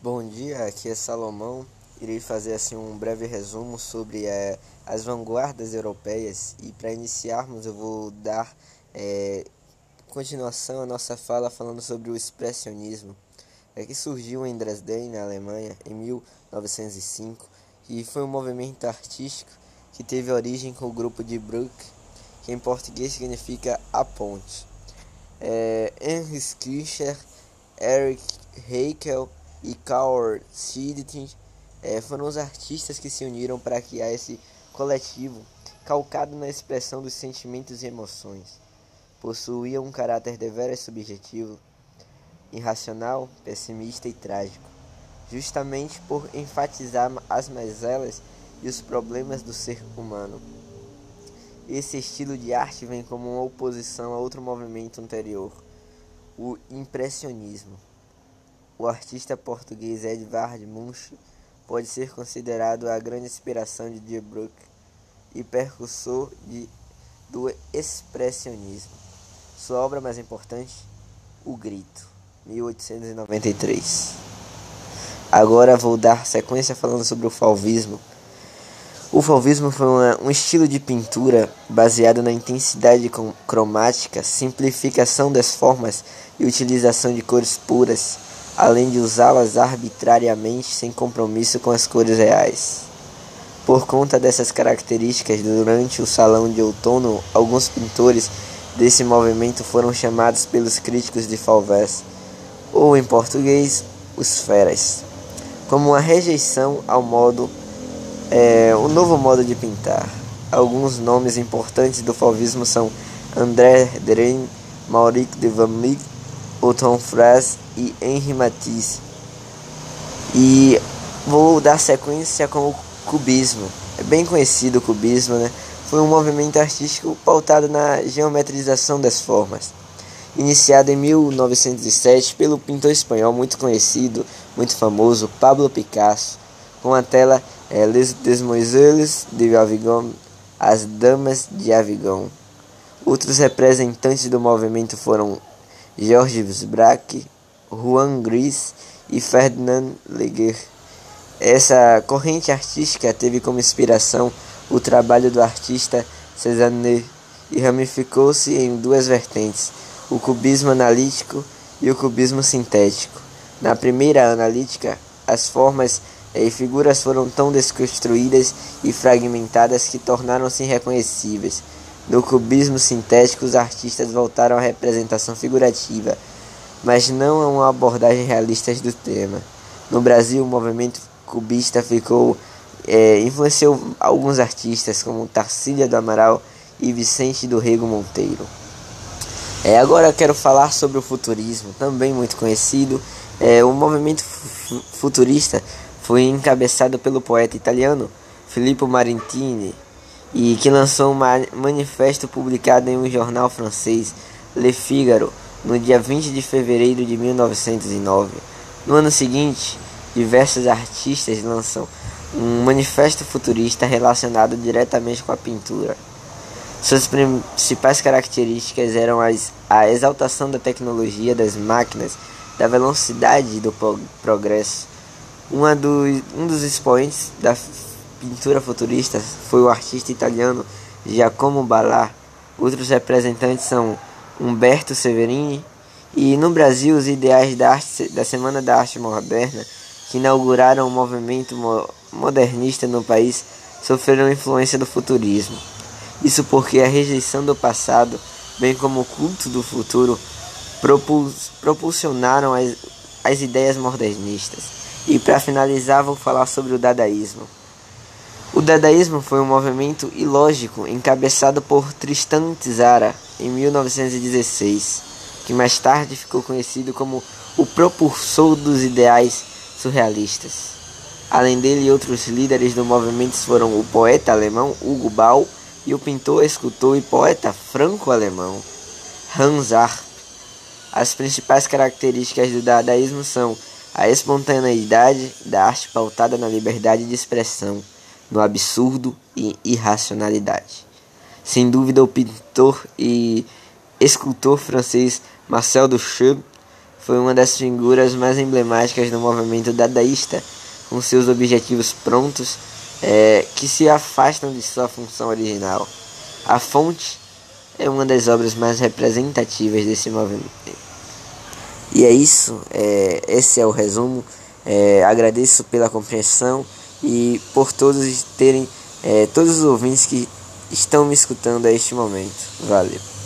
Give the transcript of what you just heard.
Bom dia, aqui é Salomão. Irei fazer assim um breve resumo sobre é, as vanguardas europeias e para iniciarmos eu vou dar é, continuação à nossa fala falando sobre o expressionismo, é que surgiu em Dresden, na Alemanha, em 1905 e foi um movimento artístico que teve origem com o grupo de Bruck, que em português significa a ponte. É, Heinrich Kircher, Erich Heikel e Carl Schmidt é, foram os artistas que se uniram para criar esse coletivo calcado na expressão dos sentimentos e emoções. Possuía um caráter deveras subjetivo, irracional, pessimista e trágico, justamente por enfatizar as mazelas e os problemas do ser humano. Esse estilo de arte vem como uma oposição a outro movimento anterior, o impressionismo. O artista português Edvard Munch pode ser considerado a grande inspiração de Die Bruck e percussor de, do expressionismo. Sua obra mais importante, O Grito, 1893. Agora vou dar sequência falando sobre o fauvismo. O fauvismo foi uma, um estilo de pintura baseado na intensidade cromática, simplificação das formas e utilização de cores puras além de usá-las arbitrariamente sem compromisso com as cores reais. Por conta dessas características, durante o Salão de Outono, alguns pintores desse movimento foram chamados pelos críticos de Fauvès, ou em português, os feras, como uma rejeição ao modo, é, novo modo de pintar. Alguns nomes importantes do fauvismo são André Derain, Maurice de Van Eyck, Otto Fras e Henri Matisse. E vou dar sequência com o cubismo. É bem conhecido o cubismo, né? Foi um movimento artístico pautado na geometrização das formas. Iniciado em 1907 pelo pintor espanhol muito conhecido, muito famoso, Pablo Picasso, com a tela é, Les Demoiselles de Avignon, As Damas de Avignon. Outros representantes do movimento foram Georges Braque, Juan Gris e Ferdinand Leger. Essa corrente artística teve como inspiração o trabalho do artista Cézanne e ramificou-se em duas vertentes, o cubismo analítico e o cubismo sintético. Na primeira analítica, as formas e figuras foram tão desconstruídas e fragmentadas que tornaram-se irreconhecíveis. No cubismo sintético, os artistas voltaram à representação figurativa, mas não a uma abordagem realista do tema. No Brasil, o movimento cubista ficou é, influenciou alguns artistas como Tarsília do Amaral e Vicente do Rego Monteiro. É, agora quero falar sobre o futurismo, também muito conhecido. É, o movimento futurista foi encabeçado pelo poeta italiano Filippo Marintini, e que lançou um manifesto publicado em um jornal francês, Le Figaro, no dia 20 de fevereiro de 1909. No ano seguinte, diversos artistas lançam um manifesto futurista relacionado diretamente com a pintura. Suas principais características eram as, a exaltação da tecnologia das máquinas, da velocidade do progresso. Uma do, um dos expoentes da pintura futurista foi o artista italiano Giacomo Ballar. Outros representantes são Humberto Severini e no Brasil os ideais da, arte, da Semana da Arte Moderna, que inauguraram o movimento modernista no país, sofreram influência do futurismo. Isso porque a rejeição do passado, bem como o culto do futuro, propulsionaram as, as ideias modernistas. E para finalizar, vou falar sobre o dadaísmo. O dadaísmo foi um movimento ilógico encabeçado por Tristan Tzara em 1916, que mais tarde ficou conhecido como o propulsor dos ideais surrealistas. Além dele, outros líderes do movimento foram o poeta alemão Hugo Ball e o pintor, escultor e poeta franco-alemão Hans Arp. As principais características do dadaísmo são a espontaneidade da arte pautada na liberdade de expressão no absurdo e irracionalidade. Sem dúvida, o pintor e escultor francês Marcel Duchamp foi uma das figuras mais emblemáticas do movimento dadaísta, com seus objetivos prontos é, que se afastam de sua função original. A Fonte é uma das obras mais representativas desse movimento. E é isso, é, esse é o resumo. É, agradeço pela compreensão e por todos terem, é, todos os ouvintes que estão me escutando a este momento. Valeu.